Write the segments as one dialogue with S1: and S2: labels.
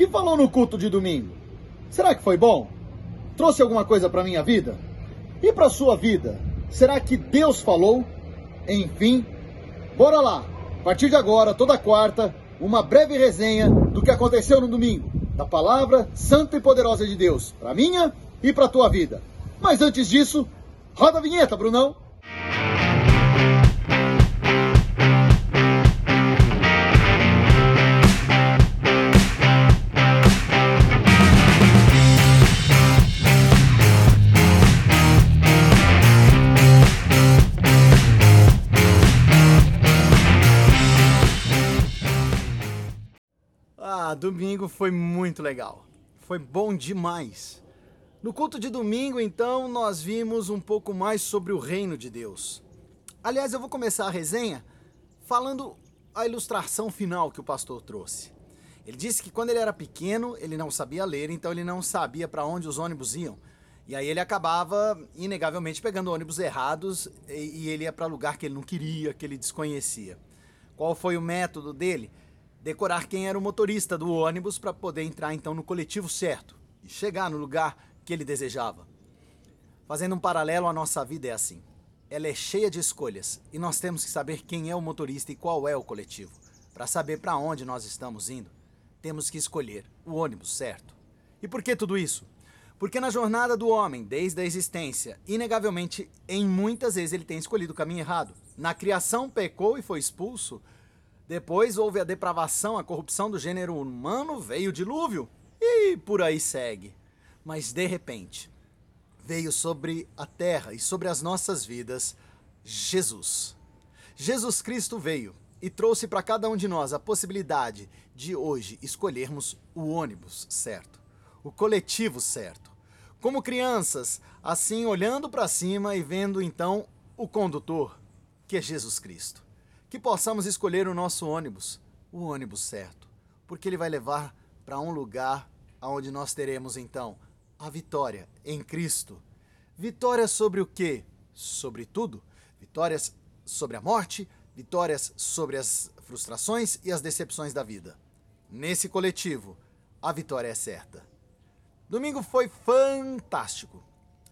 S1: que falou no culto de domingo? Será que foi bom? Trouxe alguma coisa para minha vida? E para sua vida? Será que Deus falou? Enfim, bora lá. A partir de agora, toda quarta, uma breve resenha do que aconteceu no domingo, da palavra santa e poderosa de Deus, para minha e para tua vida. Mas antes disso, roda a vinheta, Brunão.
S2: Ah, domingo foi muito legal. Foi bom demais. No culto de domingo, então, nós vimos um pouco mais sobre o reino de Deus. Aliás, eu vou começar a resenha falando a ilustração final que o pastor trouxe. Ele disse que quando ele era pequeno, ele não sabia ler, então ele não sabia para onde os ônibus iam. E aí ele acabava, inegavelmente, pegando ônibus errados e, e ele ia para lugar que ele não queria, que ele desconhecia. Qual foi o método dele? Decorar quem era o motorista do ônibus para poder entrar então no coletivo certo e chegar no lugar que ele desejava. Fazendo um paralelo, a nossa vida é assim. Ela é cheia de escolhas e nós temos que saber quem é o motorista e qual é o coletivo. Para saber para onde nós estamos indo, temos que escolher o ônibus certo. E por que tudo isso? Porque na jornada do homem, desde a existência, inegavelmente, em muitas vezes ele tem escolhido o caminho errado. Na criação pecou e foi expulso. Depois houve a depravação, a corrupção do gênero humano, veio o dilúvio e por aí segue. Mas de repente, veio sobre a terra e sobre as nossas vidas Jesus. Jesus Cristo veio e trouxe para cada um de nós a possibilidade de hoje escolhermos o ônibus certo, o coletivo certo. Como crianças, assim olhando para cima e vendo então o condutor, que é Jesus Cristo. Que possamos escolher o nosso ônibus, o ônibus certo, porque ele vai levar para um lugar onde nós teremos então a vitória em Cristo. Vitória sobre o quê? Sobre tudo. Vitórias sobre a morte, vitórias sobre as frustrações e as decepções da vida. Nesse coletivo, a vitória é certa. Domingo foi fantástico.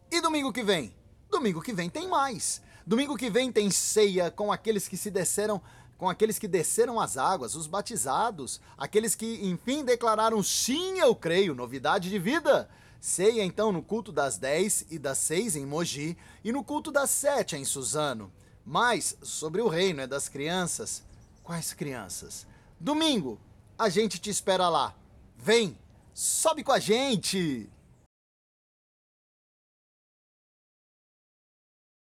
S2: E domingo que vem? Domingo que vem tem mais. Domingo que vem tem ceia com aqueles que se desceram, com aqueles que desceram as águas, os batizados, aqueles que enfim declararam sim, eu creio, novidade de vida. Ceia então no culto das 10 e das 6 em Mogi e no culto das 7 em Suzano. Mas sobre o reino é das crianças. Quais crianças? Domingo, a gente te espera lá. Vem, sobe com a gente!